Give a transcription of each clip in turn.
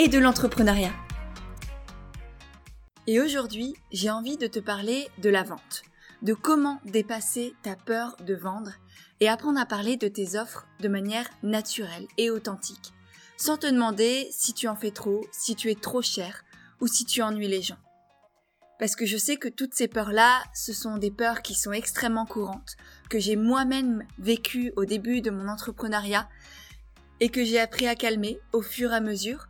et de l'entrepreneuriat. Et aujourd'hui, j'ai envie de te parler de la vente, de comment dépasser ta peur de vendre et apprendre à parler de tes offres de manière naturelle et authentique, sans te demander si tu en fais trop, si tu es trop cher ou si tu ennuies les gens. Parce que je sais que toutes ces peurs-là, ce sont des peurs qui sont extrêmement courantes, que j'ai moi-même vécues au début de mon entrepreneuriat et que j'ai appris à calmer au fur et à mesure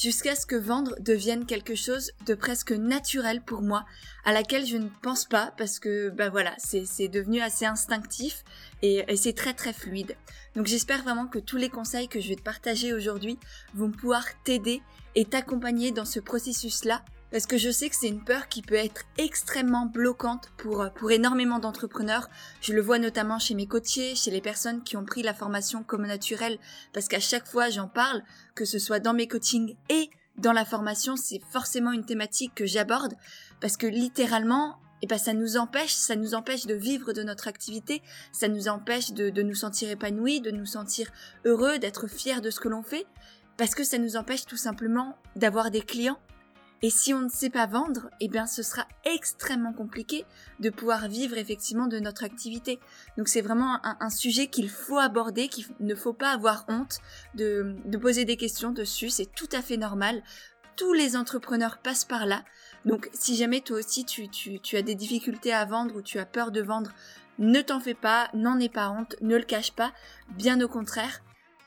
jusqu'à ce que vendre devienne quelque chose de presque naturel pour moi, à laquelle je ne pense pas parce que bah voilà, c'est devenu assez instinctif et, c'est très très fluide. Donc j'espère vraiment que tous les conseils que je vais te partager aujourd'hui vont pouvoir t'aider et t'accompagner dans ce processus-là parce que je sais que c'est une peur qui peut être extrêmement bloquante pour, pour énormément d'entrepreneurs. Je le vois notamment chez mes coachés, chez les personnes qui ont pris la formation comme naturelle, parce qu'à chaque fois j'en parle, que ce soit dans mes coachings et dans la formation, c'est forcément une thématique que j'aborde, parce que littéralement, et eh ben ça nous empêche, ça nous empêche de vivre de notre activité, ça nous empêche de, de nous sentir épanouis, de nous sentir heureux, d'être fiers de ce que l'on fait, parce que ça nous empêche tout simplement d'avoir des clients et si on ne sait pas vendre, eh bien ce sera extrêmement compliqué de pouvoir vivre effectivement de notre activité. Donc c'est vraiment un, sujet qu'il faut aborder, qu'il ne faut pas avoir honte de, poser des questions dessus, c'est tout à fait normal. Tous les entrepreneurs passent par là. Donc si jamais toi aussi tu, as des difficultés à vendre ou tu as peur de vendre, ne t'en fais pas, n'en aie pas honte, ne le cache pas, bien au contraire,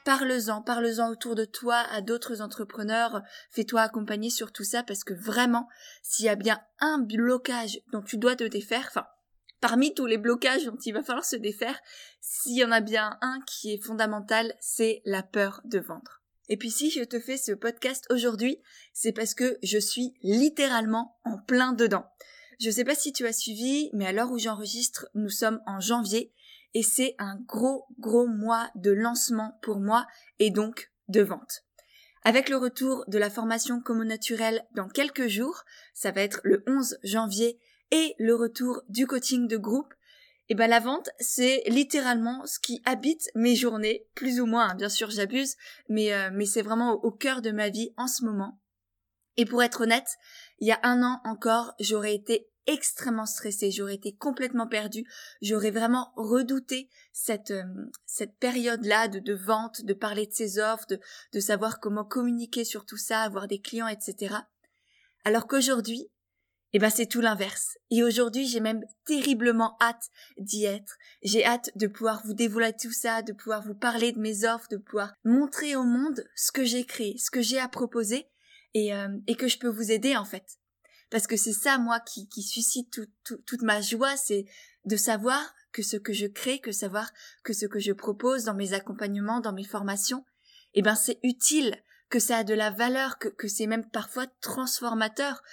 parle-en, parle-en autour de toi à d'autres entrepreneurs, fais-toi accompagner sur tout ça parce que vraiment, s'il y a bien un blocage dont tu dois te défaire, enfin, parmi tous les blocages dont il va falloir se défaire, s'il y en a bien un qui est fondamental, c'est la peur de vendre. Et puis si je te fais ce podcast aujourd'hui, c'est parce que je suis littéralement en plein dedans. Je sais pas si tu as suivi, mais à l'heure où j'enregistre, nous sommes en janvier et c'est un gros gros mois de lancement pour moi et donc de vente. Avec le retour de la formation Como Naturel dans quelques jours, ça va être le 11 janvier et le retour du coaching de groupe, et eh ben la vente c'est littéralement ce qui habite mes journées, plus ou moins, hein. bien sûr j'abuse, mais euh, mais c'est vraiment au cœur de ma vie en ce moment. Et pour être honnête, il y a un an encore, j'aurais été extrêmement stressée, j'aurais été complètement perdue, j'aurais vraiment redouté cette euh, cette période-là de, de vente, de parler de ses offres, de, de savoir comment communiquer sur tout ça, avoir des clients, etc. Alors qu'aujourd'hui, eh ben c'est tout l'inverse. Et aujourd'hui, j'ai même terriblement hâte d'y être. J'ai hâte de pouvoir vous dévoiler tout ça, de pouvoir vous parler de mes offres, de pouvoir montrer au monde ce que j'ai créé, ce que j'ai à proposer et, euh, et que je peux vous aider en fait parce que c'est ça moi qui, suscite toute ma joie, c'est de savoir que ce que je crée, que savoir que ce que je propose dans mes accompagnements, dans mes formations, eh ben c'est utile, que ça a de la valeur, que, c'est même parfois transformateur,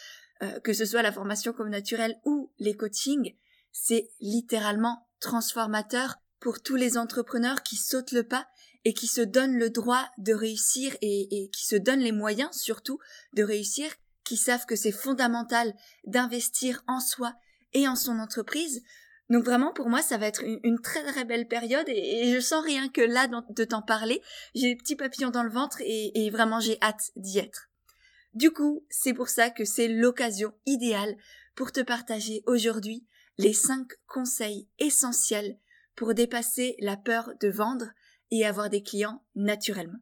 euh, que ce soit la formation comme naturelle ou les coachings, c'est littéralement transformateur pour tous les entrepreneurs qui sautent le pas et qui se donnent le droit de réussir et qui se donnent les moyens surtout de réussir qui savent que c'est fondamental d'investir en soi et en son entreprise. Donc vraiment pour moi ça va être une, très très belle période et, je sens rien que là de t'en parler, j'ai des petits papillons dans le ventre et, vraiment j'ai hâte d'y être. Du coup, c'est pour ça que c'est l'occasion idéale pour te partager aujourd'hui les 5 conseils essentiels pour dépasser la peur de vendre et avoir des clients naturellement.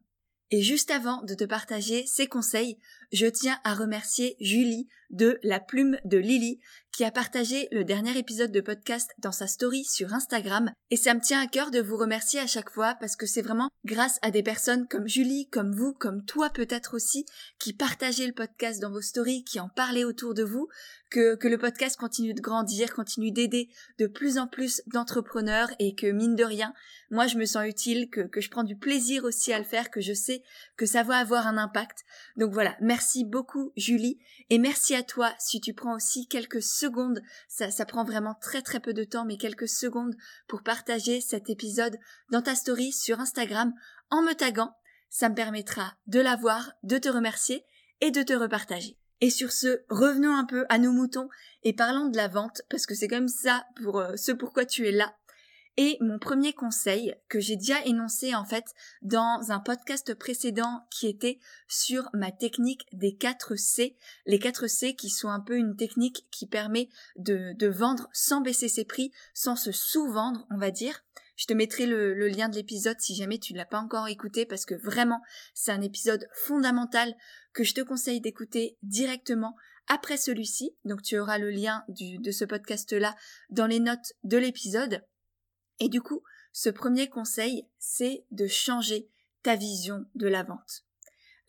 Et juste avant de te partager ces conseils, je tiens à remercier Julie de La Plume de Lily qui a partagé le dernier épisode de podcast dans sa story sur Instagram et ça me tient à cœur de vous remercier à chaque fois parce que c'est vraiment grâce à des personnes comme Julie, comme vous, comme toi peut-être aussi, qui partagez le podcast dans vos stories, qui en parlez autour de vous, que, que le podcast continue de grandir, continue d'aider de plus en plus d'entrepreneurs et que mine de rien, moi je me sens utile, que, que je prends du plaisir aussi à le faire, que je sais que ça va avoir un impact. Donc voilà, merci beaucoup Julie et merci à toi si tu prends aussi quelques secondes, ça, ça prend vraiment très très peu de temps, mais quelques secondes pour partager cet épisode dans ta story sur Instagram en me taguant. Ça me permettra de la voir, de te remercier et de te repartager. Et sur ce, revenons un peu à nos moutons et parlons de la vente, parce que c'est comme ça pour euh, ce pourquoi tu es là. Et mon premier conseil que j'ai déjà énoncé en fait dans un podcast précédent qui était sur ma technique des 4 C. Les 4 C qui sont un peu une technique qui permet de, de vendre sans baisser ses prix, sans se sous-vendre, on va dire. Je te mettrai le, lien de l'épisode si jamais tu ne l'as pas encore écouté parce que vraiment c'est un épisode fondamental que je te conseille d'écouter directement après celui-ci. Donc tu auras le lien de ce podcast-là dans les notes de l'épisode. Et du coup, ce premier conseil, c'est de changer ta vision de la vente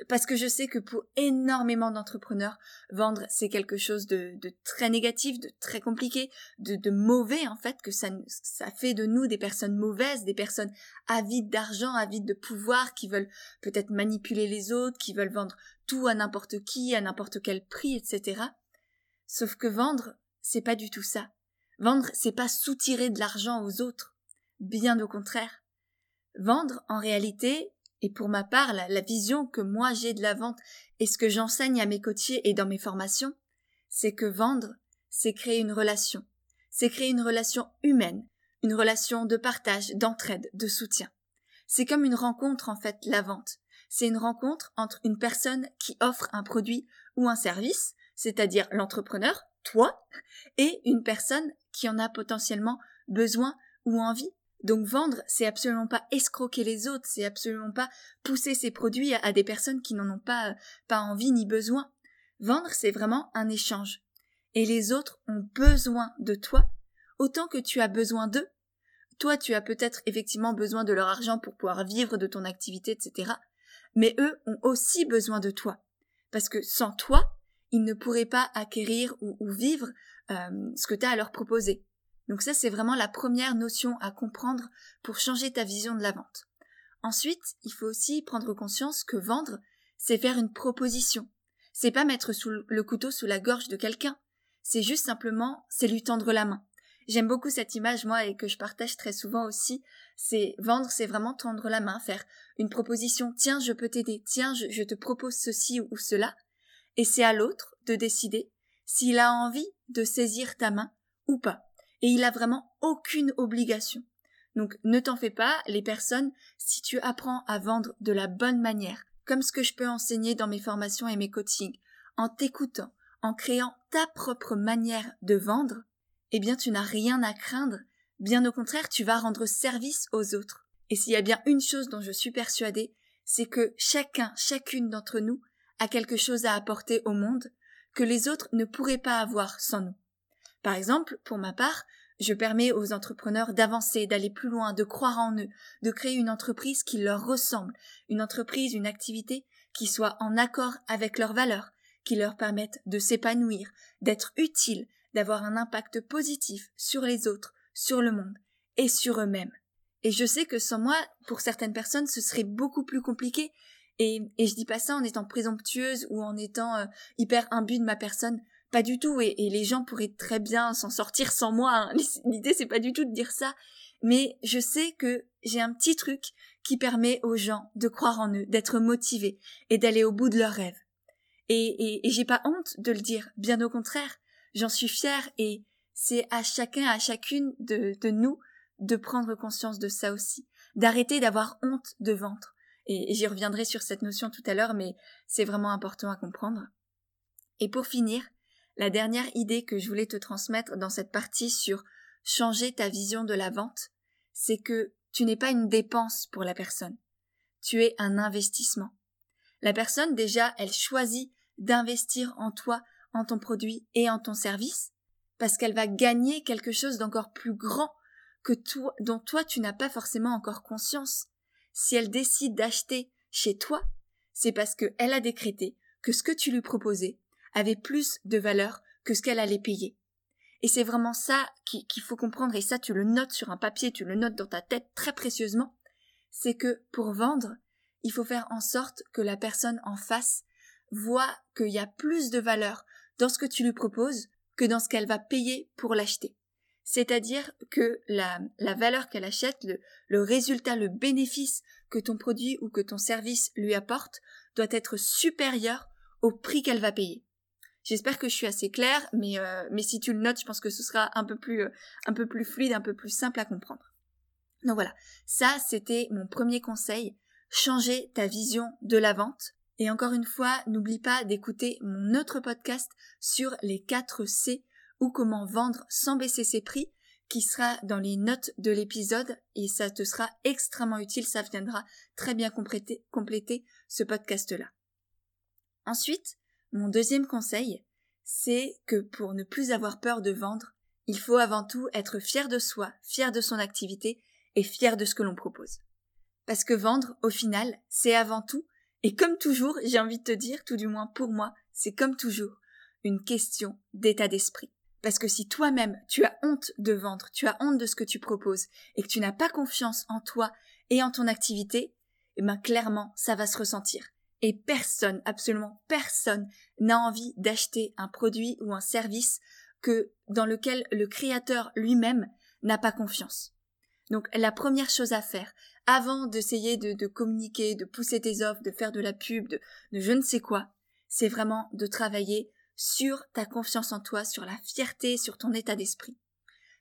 parce que je sais que pour énormément d'entrepreneurs, vendre c'est quelque chose de, très négatif, de très compliqué, de, mauvais en fait, que ça, ça fait de nous des personnes mauvaises, des personnes avides d'argent, avides de pouvoir, qui veulent peut-être manipuler les autres, qui veulent vendre tout à n'importe qui, à n'importe quel prix, etc. Sauf que vendre, c'est pas du tout ça. Vendre, c'est pas soutirer de l'argent aux autres. Bien au contraire. Vendre, en réalité, et pour ma part, la, vision que moi j'ai de la vente et ce que j'enseigne à mes coachés et dans mes formations, c'est que vendre, c'est créer une relation. C'est créer une relation humaine, une relation de partage, d'entraide, de soutien. C'est comme une rencontre en fait, la vente. C'est une rencontre entre une personne qui offre un produit ou un service, c'est-à-dire l'entrepreneur, toi, et une personne qui en a potentiellement besoin ou envie. Donc vendre, c'est absolument pas escroquer les autres, c'est absolument pas pousser ses produits à, des personnes qui n'en ont pas, pas envie ni besoin. Vendre, c'est vraiment un échange. Et les autres ont besoin de toi autant que tu as besoin d'eux. Toi, tu as peut-être effectivement besoin de leur argent pour pouvoir vivre de ton activité, etc. Mais eux ont aussi besoin de toi. Parce que sans toi, ils ne pourraient pas acquérir ou, vivre euh, ce que tu as à leur proposer. Donc ça, c'est vraiment la première notion à comprendre pour changer ta vision de la vente. Ensuite, il faut aussi prendre conscience que vendre, c'est faire une proposition. C'est pas mettre le couteau sous la gorge de quelqu'un. C'est juste simplement, c'est lui tendre la main. J'aime beaucoup cette image, moi, et que je partage très souvent aussi. C'est vendre, c'est vraiment tendre la main, faire une proposition. Tiens, je peux t'aider. Tiens, je, je te propose ceci ou cela. Et c'est à l'autre de décider s'il a envie de saisir ta main ou pas et il a vraiment aucune obligation. Donc ne t'en fais pas, les personnes, si tu apprends à vendre de la bonne manière, comme ce que je peux enseigner dans mes formations et mes coachings, en t'écoutant, en créant ta propre manière de vendre, eh bien tu n'as rien à craindre, bien au contraire tu vas rendre service aux autres. Et s'il y a bien une chose dont je suis persuadée, c'est que chacun, chacune d'entre nous a quelque chose à apporter au monde que les autres ne pourraient pas avoir sans nous. Par exemple, pour ma part, je permets aux entrepreneurs d'avancer, d'aller plus loin, de croire en eux, de créer une entreprise qui leur ressemble, une entreprise, une activité qui soit en accord avec leurs valeurs, qui leur permette de s'épanouir, d'être utile, d'avoir un impact positif sur les autres, sur le monde et sur eux-mêmes. Et je sais que sans moi, pour certaines personnes, ce serait beaucoup plus compliqué. Et, je dis pas ça en étant présomptueuse ou en étant euh, hyper imbue de ma personne. Pas du tout, et, les gens pourraient très bien s'en sortir sans moi. Hein. L'idée, c'est pas du tout de dire ça. Mais je sais que j'ai un petit truc qui permet aux gens de croire en eux, d'être motivés et d'aller au bout de leurs rêves. Et, j'ai pas honte de le dire, bien au contraire, j'en suis fière et c'est à chacun, à chacune de, nous de prendre conscience de ça aussi, d'arrêter d'avoir honte de ventre. Et j'y reviendrai sur cette notion tout à l'heure, mais c'est vraiment important à comprendre. Et pour finir, la dernière idée que je voulais te transmettre dans cette partie sur changer ta vision de la vente, c'est que tu n'es pas une dépense pour la personne. Tu es un investissement. La personne, déjà, elle choisit d'investir en toi, en ton produit et en ton service, parce qu'elle va gagner quelque chose d'encore plus grand que toi, dont toi tu n'as pas forcément encore conscience. Si elle décide d'acheter chez toi, c'est parce qu'elle a décrété que ce que tu lui proposais avait plus de valeur que ce qu'elle allait payer. Et c'est vraiment ça qu'il faut comprendre, et ça tu le notes sur un papier, tu le notes dans ta tête très précieusement, c'est que pour vendre, il faut faire en sorte que la personne en face voit qu'il y a plus de valeur dans ce que tu lui proposes que dans ce qu'elle va payer pour l'acheter. C'est-à-dire que la, valeur qu'elle achète, le résultat, le bénéfice que ton produit ou que ton service lui apporte doit être supérieur au prix qu'elle va payer. J'espère que je suis assez claire, mais, euh, mais si tu le notes, je pense que ce sera un peu plus, euh, un peu plus fluide, un peu plus simple à comprendre. Donc voilà, ça c'était mon premier conseil, changer ta vision de la vente. Et encore une fois, n'oublie pas d'écouter mon autre podcast sur les 4 C ou comment vendre sans baisser ses prix, qui sera dans les notes de l'épisode et ça te sera extrêmement utile, ça viendra très bien compléter, compléter ce podcast-là. Ensuite, mon deuxième conseil, c'est que pour ne plus avoir peur de vendre, il faut avant tout être fier de soi, fier de son activité et fier de ce que l'on propose. Parce que vendre, au final, c'est avant tout, et comme toujours, j'ai envie de te dire, tout du moins pour moi, c'est comme toujours, une question d'état d'esprit. Parce que si toi-même tu as honte de vendre, tu as honte de ce que tu proposes, et que tu n'as pas confiance en toi et en ton activité, eh ben clairement ça va se ressentir. Et personne, absolument personne, n'a envie d'acheter un produit ou un service que dans lequel le créateur lui-même n'a pas confiance. Donc la première chose à faire, avant d'essayer de, communiquer, de pousser tes offres, de faire de la pub, de, de je ne sais quoi, c'est vraiment de travailler sur ta confiance en toi, sur la fierté, sur ton état d'esprit.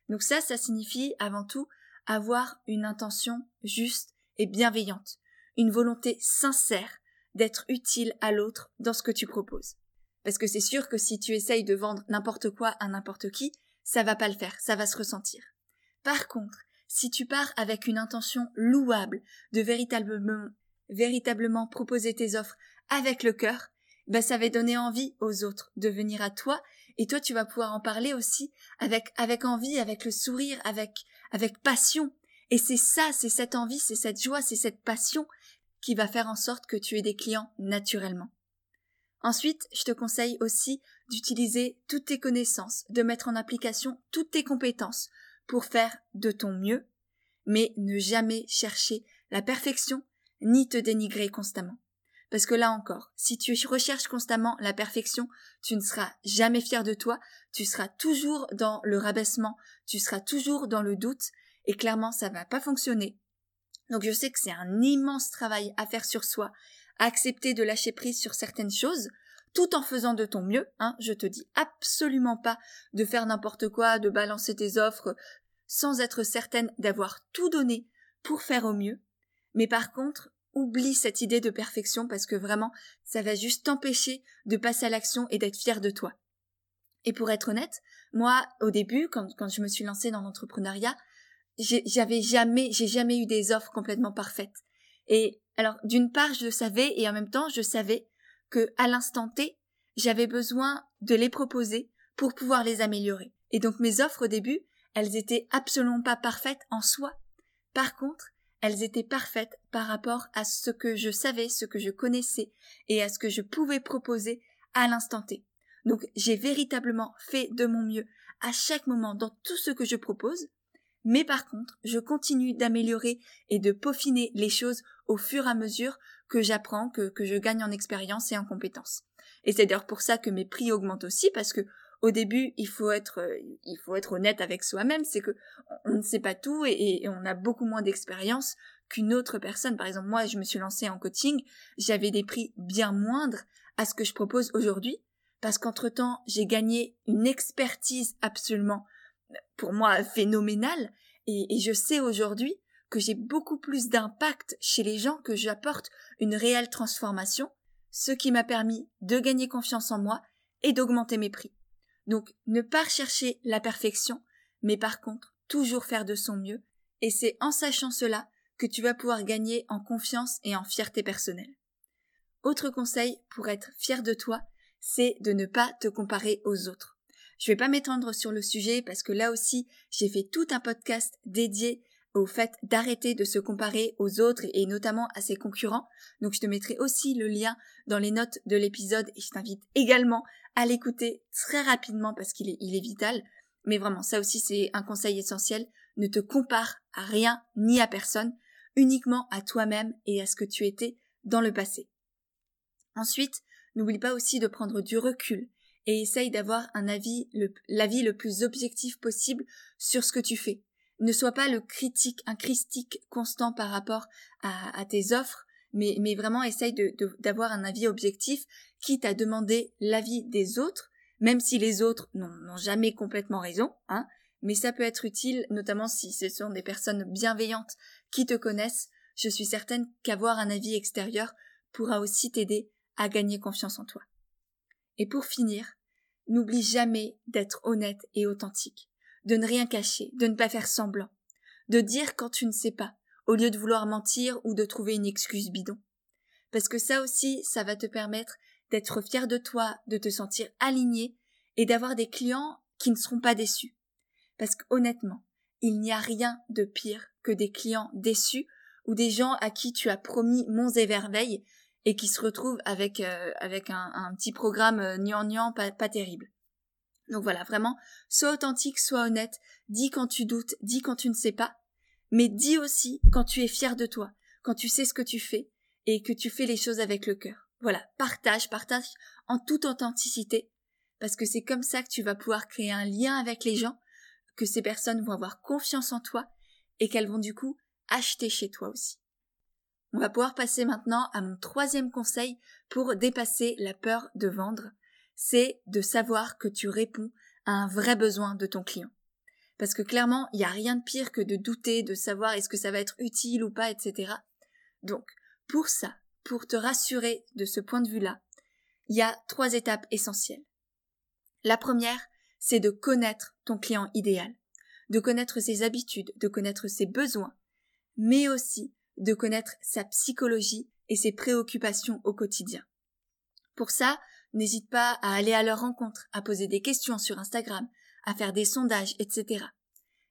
Donc ça, ça signifie avant tout avoir une intention juste et bienveillante, une volonté sincère d'être utile à l'autre dans ce que tu proposes. Parce que c'est sûr que si tu essayes de vendre n'importe quoi à n'importe qui, ça va pas le faire, ça va se ressentir. Par contre, si tu pars avec une intention louable de véritablement, proposer tes offres avec le cœur, ben ça va donner envie aux autres de venir à toi et toi tu vas pouvoir en parler aussi avec avec envie, avec le sourire, avec avec passion. Et c'est ça, c'est cette envie, c'est cette joie, c'est cette passion qui va faire en sorte que tu aies des clients naturellement. Ensuite, je te conseille aussi d'utiliser toutes tes connaissances, de mettre en application toutes tes compétences pour faire de ton mieux, mais ne jamais chercher la perfection ni te dénigrer constamment. Parce que là encore, si tu recherches constamment la perfection, tu ne seras jamais fier de toi, tu seras toujours dans le rabaissement, tu seras toujours dans le doute, et clairement ça va pas fonctionner. Donc je sais que c'est un immense travail à faire sur soi, accepter de lâcher prise sur certaines choses, tout en faisant de ton mieux. Hein. Je te dis absolument pas de faire n'importe quoi, de balancer tes offres sans être certaine d'avoir tout donné pour faire au mieux. Mais par contre, oublie cette idée de perfection parce que vraiment, ça va juste t'empêcher de passer à l'action et d'être fier de toi. Et pour être honnête, moi, au début, quand, quand je me suis lancée dans l'entrepreneuriat, j'avais jamais, j'ai jamais eu des offres complètement parfaites. Et alors, d'une part, je le savais et en même temps, je savais que à l'instant T, j'avais besoin de les proposer pour pouvoir les améliorer. Et donc mes offres au début, elles étaient absolument pas parfaites en soi. Par contre, elles étaient parfaites par rapport à ce que je savais, ce que je connaissais et à ce que je pouvais proposer à l'instant T. Donc j'ai véritablement fait de mon mieux à chaque moment dans tout ce que je propose mais par contre, je continue d'améliorer et de peaufiner les choses au fur et à mesure que j'apprends, que, que je gagne en expérience et en compétences. Et c'est d'ailleurs pour ça que mes prix augmentent aussi, parce que au début, il faut être, il faut être honnête avec soi-même, c'est que on ne sait pas tout et, et on a beaucoup moins d'expérience qu'une autre personne. Par exemple, moi, je me suis lancée en coaching, j'avais des prix bien moindres à ce que je propose aujourd'hui, parce qu'entre temps, j'ai gagné une expertise absolument pour moi phénoménal et, je sais aujourd'hui que j'ai beaucoup plus d'impact chez les gens, que j'apporte une réelle transformation, ce qui m'a permis de gagner confiance en moi et d'augmenter mes prix. Donc ne pas chercher la perfection, mais par contre toujours faire de son mieux, et c'est en sachant cela que tu vas pouvoir gagner en confiance et en fierté personnelle. Autre conseil pour être fier de toi, c'est de ne pas te comparer aux autres. Je vais pas m'étendre sur le sujet parce que là aussi, j'ai fait tout un podcast dédié au fait d'arrêter de se comparer aux autres et notamment à ses concurrents. Donc je te mettrai aussi le lien dans les notes de l'épisode et je t'invite également à l'écouter très rapidement parce qu'il est, est vital. Mais vraiment, ça aussi c'est un conseil essentiel. Ne te compare à rien ni à personne, uniquement à toi-même et à ce que tu étais dans le passé. Ensuite, n'oublie pas aussi de prendre du recul et essaye d'avoir un avis, l'avis le plus objectif possible sur ce que tu fais. Ne sois pas le critique, un critique constant par rapport à, tes offres, mais, vraiment essaye d'avoir un avis objectif, quitte à demander l'avis des autres, même si les autres n'ont jamais complètement raison, hein, mais ça peut être utile, notamment si ce sont des personnes bienveillantes qui te connaissent. Je suis certaine qu'avoir un avis extérieur pourra aussi t'aider à gagner confiance en toi. Et pour finir, n'oublie jamais d'être honnête et authentique, de ne rien cacher, de ne pas faire semblant, de dire quand tu ne sais pas, au lieu de vouloir mentir ou de trouver une excuse bidon. Parce que ça aussi, ça va te permettre d'être fier de toi, de te sentir aligné et d'avoir des clients qui ne seront pas déçus. Parce qu'honnêtement, il n'y a rien de pire que des clients déçus ou des gens à qui tu as promis monts et merveilles et qui se retrouvent avec, euh, avec un, petit programme euh, pas, pas terrible. Donc voilà, vraiment, sois authentique, sois honnête, dis quand tu doutes, dis quand tu ne sais pas, mais dis aussi quand tu es fier de toi, quand tu sais ce que tu fais et que tu fais les choses avec le cœur. Voilà, partage, partage en toute authenticité, parce que c'est comme ça que tu vas pouvoir créer un lien avec les gens, que ces personnes vont avoir confiance en toi et qu'elles vont du coup acheter chez toi aussi. On va pouvoir passer maintenant à mon troisième conseil pour dépasser la peur de vendre, c'est de savoir que tu réponds à un vrai besoin de ton client. Parce que clairement, il n'y a rien de pire que de douter, de savoir est-ce que ça va être utile ou pas, etc. Donc, pour ça, pour te rassurer de ce point de vue-là, il y a trois étapes essentielles. La première, c'est de connaître ton client idéal, de connaître ses habitudes, de connaître ses besoins, mais aussi de connaître sa psychologie et ses préoccupations au quotidien. Pour ça, n'hésite pas à aller à leur rencontre, à poser des questions sur Instagram, à faire des sondages, etc.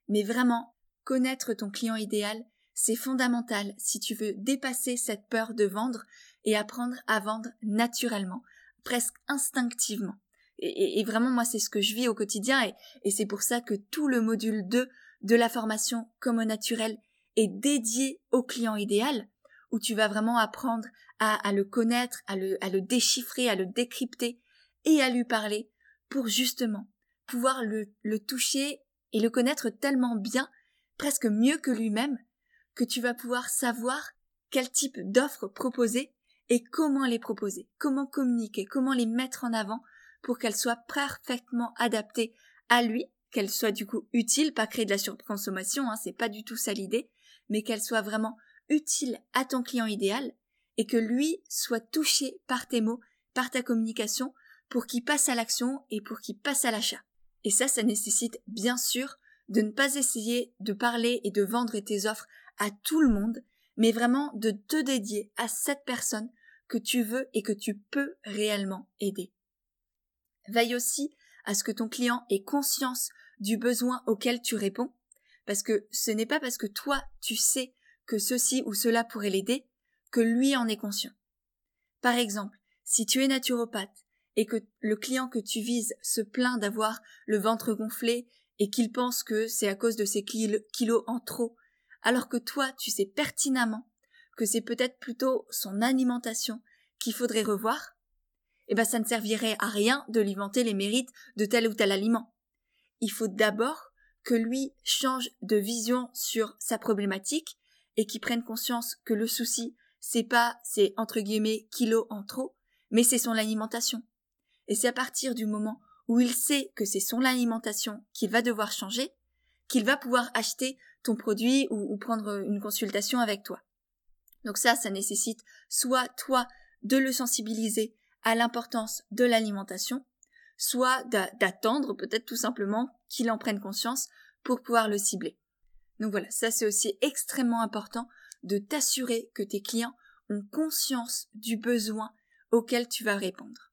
Mais vraiment, connaître ton client idéal, c'est fondamental si tu veux dépasser cette peur de vendre et apprendre à vendre naturellement, presque instinctivement. Et, vraiment, moi, c'est ce que je vis au quotidien et, et c'est pour ça que tout le module 2 de la formation comme au naturel est dédié au client idéal, où tu vas vraiment apprendre à, le connaître, à le, déchiffrer, à le décrypter et à lui parler pour justement pouvoir le, le toucher et le connaître tellement bien, presque mieux que lui-même, que tu vas pouvoir savoir quel type d'offres proposer et comment les proposer, comment communiquer, comment les mettre en avant pour qu'elles soient parfaitement adaptées à lui, qu'elles soient du coup utiles, pas créer de la surconsommation, hein, c'est pas du tout ça l'idée, mais qu'elles soient vraiment utiles à ton client idéal et que lui soit touché par tes mots, par ta communication, pour qu'il passe à l'action et pour qu'il passe à l'achat. Et ça, ça nécessite bien sûr de ne pas essayer de parler et de vendre tes offres à tout le monde, mais vraiment de te dédier à cette personne que tu veux et que tu peux réellement aider. Veille aussi à ce que ton client ait conscience du besoin auquel tu réponds, parce que ce n'est pas parce que toi tu sais que ceci ou cela pourrait l'aider que lui en est conscient. Par exemple, si tu es naturopathe et que le client que tu vises se plaint d'avoir le ventre gonflé et qu'il pense que c'est à cause de ses kilos en trop, alors que toi tu sais pertinemment que c'est peut-être plutôt son alimentation qu'il faudrait revoir, eh ben ça ne servirait à rien de lui vanter les mérites de tel ou tel aliment. Il faut d'abord que lui change de vision sur sa problématique et qu'il prenne conscience que le souci, c'est pas c'est entre guillemets kilos en trop, mais c'est son alimentation. Et c'est à partir du moment où il sait que c'est son alimentation qu'il va devoir changer, qu'il va pouvoir acheter ton produit ou, ou prendre une consultation avec toi. Donc ça, ça nécessite soit toi de le sensibiliser à l'importance de l'alimentation, soit d'attendre peut-être tout simplement qu'il en prenne conscience pour pouvoir le cibler. Donc voilà, ça c'est aussi extrêmement important de t'assurer que tes clients ont conscience du besoin auquel tu vas répondre.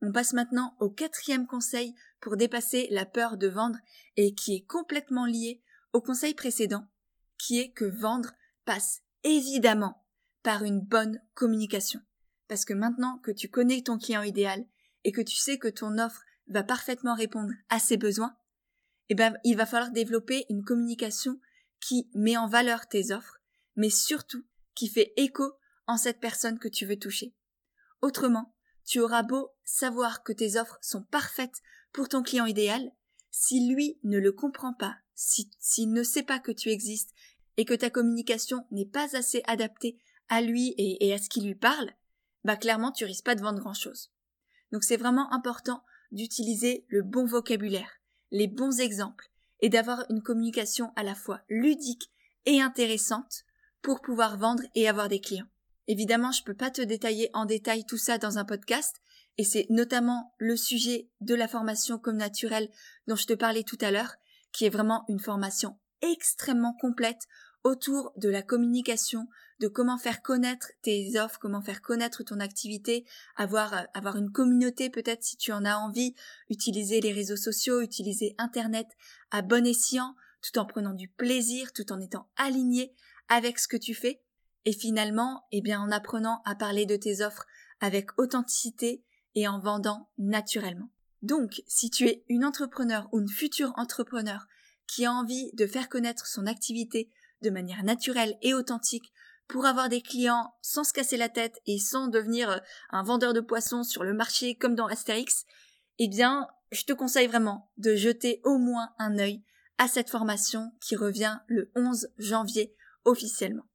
On passe maintenant au quatrième conseil pour dépasser la peur de vendre et qui est complètement lié au conseil précédent, qui est que vendre passe évidemment par une bonne communication. Parce que maintenant que tu connais ton client idéal et que tu sais que ton offre va parfaitement répondre à ses besoins, eh ben, il va falloir développer une communication qui met en valeur tes offres, mais surtout qui fait écho en cette personne que tu veux toucher. Autrement, tu auras beau savoir que tes offres sont parfaites pour ton client idéal, si lui ne le comprend pas, s'il ne sait pas que tu existes et que ta communication n'est pas assez adaptée à lui et, à ce qui lui parle, bah clairement tu risques pas de vendre grand chose. Donc c'est vraiment important d'utiliser le bon vocabulaire, les bons exemples et d'avoir une communication à la fois ludique et intéressante pour pouvoir vendre et avoir des clients. Évidemment, je peux pas te détailler en détail tout ça dans un podcast, et c'est notamment le sujet de la formation comme naturelle dont je te parlais tout à l'heure, qui est vraiment une formation extrêmement complète autour de la communication, de comment faire connaître tes offres, comment faire connaître ton activité, avoir, euh, avoir une communauté peut-être si tu en as envie, utiliser les réseaux sociaux, utiliser Internet à bon escient, tout en prenant du plaisir, tout en étant aligné avec ce que tu fais, et finalement, eh bien, en apprenant à parler de tes offres avec authenticité et en vendant naturellement. Donc, si tu es une entrepreneur ou une future entrepreneur qui a envie de faire connaître son activité de manière naturelle et authentique pour avoir des clients sans se casser la tête et sans devenir euh, un vendeur de poissons sur le marché comme dans Astérix, eh bien, je te conseille vraiment de jeter au moins un œil à cette formation qui revient le 11 janvier officiellement.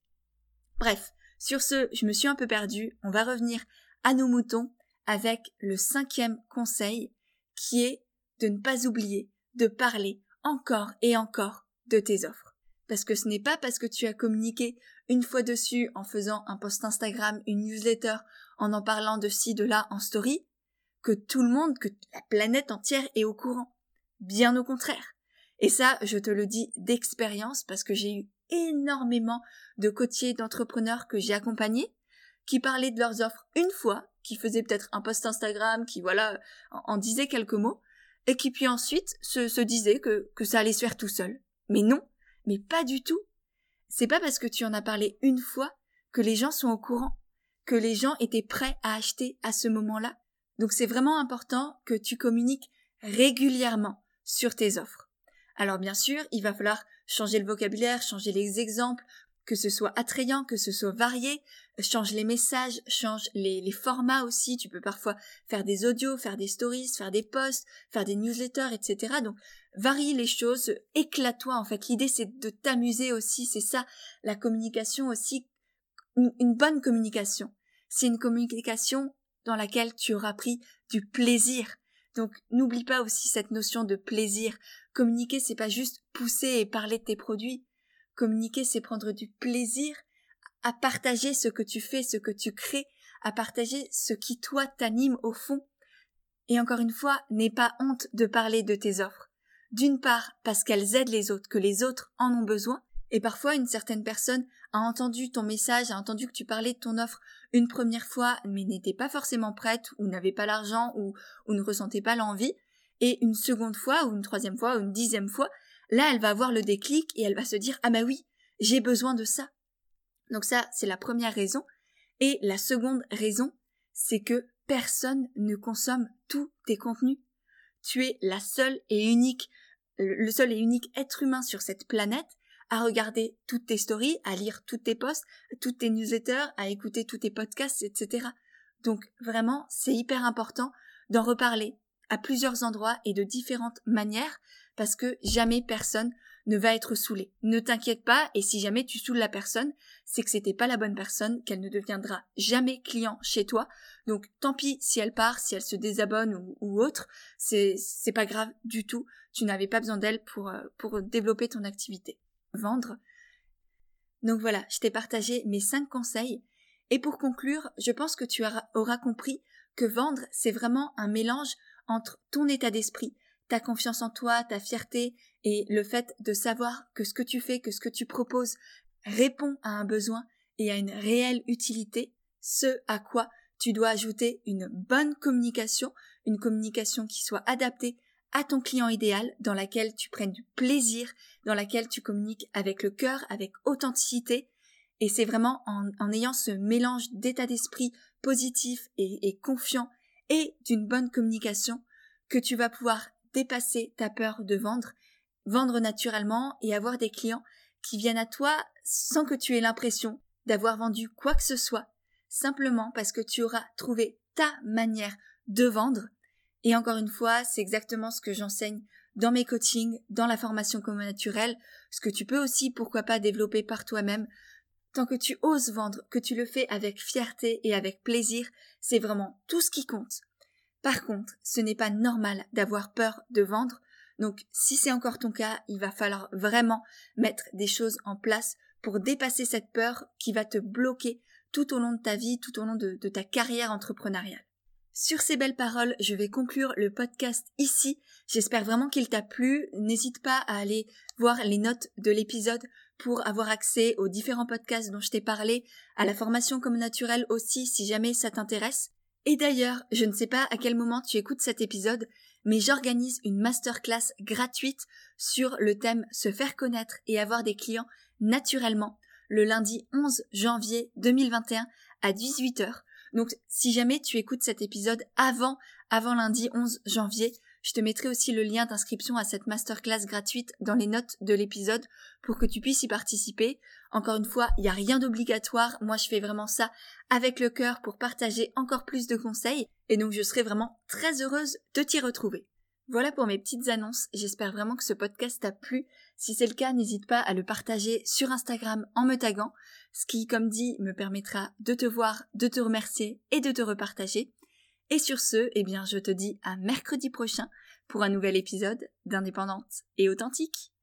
Bref, sur ce, je me suis un peu perdue, on va revenir à nos moutons avec le cinquième conseil qui est de ne pas oublier de parler encore et encore de tes offres. Parce que ce n'est pas parce que tu as communiqué une fois dessus en faisant un post Instagram, une newsletter, en en parlant de ci, de là en story, que tout le monde, que la planète entière est au courant. Bien au contraire. Et ça, je te le dis d'expérience parce que j'ai eu énormément de côtiers d'entrepreneurs que j'ai accompagnés qui parlaient de leurs offres une fois, qui faisaient peut-être un post Instagram, qui voilà, en, disaient quelques mots, et qui puis ensuite se, disaient que ça allait se faire tout seul. Mais non, mais pas du tout. C'est pas parce que tu en as parlé une fois que les gens sont au courant, que les gens étaient prêts à acheter à ce moment-là. Donc c'est vraiment important que tu communiques régulièrement sur tes offres. Alors bien sûr, il va falloir changer le vocabulaire, changer les exemples, que ce soit attrayant, que ce soit varié, change les messages, change les, formats aussi. Tu peux parfois faire des audios, faire des stories, faire des posts, faire des newsletters, etc. Donc, varie les choses, éclate-toi en fait. L'idée c'est de t'amuser aussi, c'est ça, la communication aussi. une bonne communication. C'est une communication dans laquelle tu auras pris du plaisir. Donc n'oublie pas aussi cette notion de plaisir. Communiquer, c'est pas juste pousser et parler de tes produits. Communiquer, c'est prendre du plaisir à partager ce que tu fais, ce que tu crées, à partager ce qui toi t'anime au fond. Et encore une fois, n'aie pas honte de parler de tes offres. D'une part, parce qu'elles aident les autres, que les autres en ont besoin, et parfois une certaine personne a entendu ton message, a entendu que tu parlais de ton offre une première fois, mais n'était pas forcément prête, ou n'avait pas l'argent, ou, ou ne ressentait pas l'envie, et une seconde fois, ou une troisième fois, ou une dixième fois, là elle va avoir le déclic et elle va se dire Ah bah oui, j'ai besoin de ça. Donc ça, c'est la première raison. Et la seconde raison, c'est que personne ne consomme tous tes contenus. Tu es la seule et unique, le seul et unique être humain sur cette planète à regarder toutes tes stories, à lire toutes tes posts, toutes tes newsletters, à écouter tous tes podcasts, etc. Donc vraiment, c'est hyper important d'en reparler à plusieurs endroits et de différentes manières parce que jamais personne ne va être saoulé. Ne t'inquiète pas et si jamais tu saoules la personne, c'est que c'était pas la bonne personne, qu'elle ne deviendra jamais client chez toi. Donc tant pis si elle part, si elle se désabonne ou, autre, c'est c'est pas grave du tout. Tu n'avais pas besoin d'elle pour euh, pour développer ton activité vendre. Donc voilà, je t'ai partagé mes cinq conseils. Et pour conclure, je pense que tu auras compris que vendre, c'est vraiment un mélange entre ton état d'esprit, ta confiance en toi, ta fierté et le fait de savoir que ce que tu fais, que ce que tu proposes répond à un besoin et à une réelle utilité, ce à quoi tu dois ajouter une bonne communication, une communication qui soit adaptée à ton client idéal, dans laquelle tu prennes du plaisir, dans laquelle tu communiques avec le cœur, avec authenticité. Et c'est vraiment en, ayant ce mélange d'état d'esprit positif et, et confiant et d'une bonne communication que tu vas pouvoir dépasser ta peur de vendre, vendre naturellement et avoir des clients qui viennent à toi sans que tu aies l'impression d'avoir vendu quoi que ce soit, simplement parce que tu auras trouvé ta manière de vendre et encore une fois, c'est exactement ce que j'enseigne dans mes coachings, dans la formation commun naturelle, ce que tu peux aussi, pourquoi pas, développer par toi-même. Tant que tu oses vendre, que tu le fais avec fierté et avec plaisir, c'est vraiment tout ce qui compte. Par contre, ce n'est pas normal d'avoir peur de vendre, donc si c'est encore ton cas, il va falloir vraiment mettre des choses en place pour dépasser cette peur qui va te bloquer tout au long de ta vie, tout au long de, ta carrière entrepreneuriale. Sur ces belles paroles, je vais conclure le podcast ici. J'espère vraiment qu'il t'a plu. N'hésite pas à aller voir les notes de l'épisode pour avoir accès aux différents podcasts dont je t'ai parlé, à la formation comme naturelle aussi si jamais ça t'intéresse. Et d'ailleurs, je ne sais pas à quel moment tu écoutes cet épisode, mais j'organise une masterclass gratuite sur le thème se faire connaître et avoir des clients naturellement le lundi 11 janvier 2021 à 18h. Donc si jamais tu écoutes cet épisode avant, avant lundi 11 janvier, je te mettrai aussi le lien d'inscription à cette masterclass gratuite dans les notes de l'épisode pour que tu puisses y participer. Encore une fois, il n'y a rien d'obligatoire. Moi, je fais vraiment ça avec le cœur pour partager encore plus de conseils. Et donc, je serai vraiment très heureuse de t'y retrouver. Voilà pour mes petites annonces, j'espère vraiment que ce podcast t'a plu. Si c'est le cas, n'hésite pas à le partager sur Instagram en me taguant, ce qui, comme dit, me permettra de te voir, de te remercier et de te repartager. Et sur ce, eh bien, je te dis à mercredi prochain pour un nouvel épisode d'Indépendante et authentique.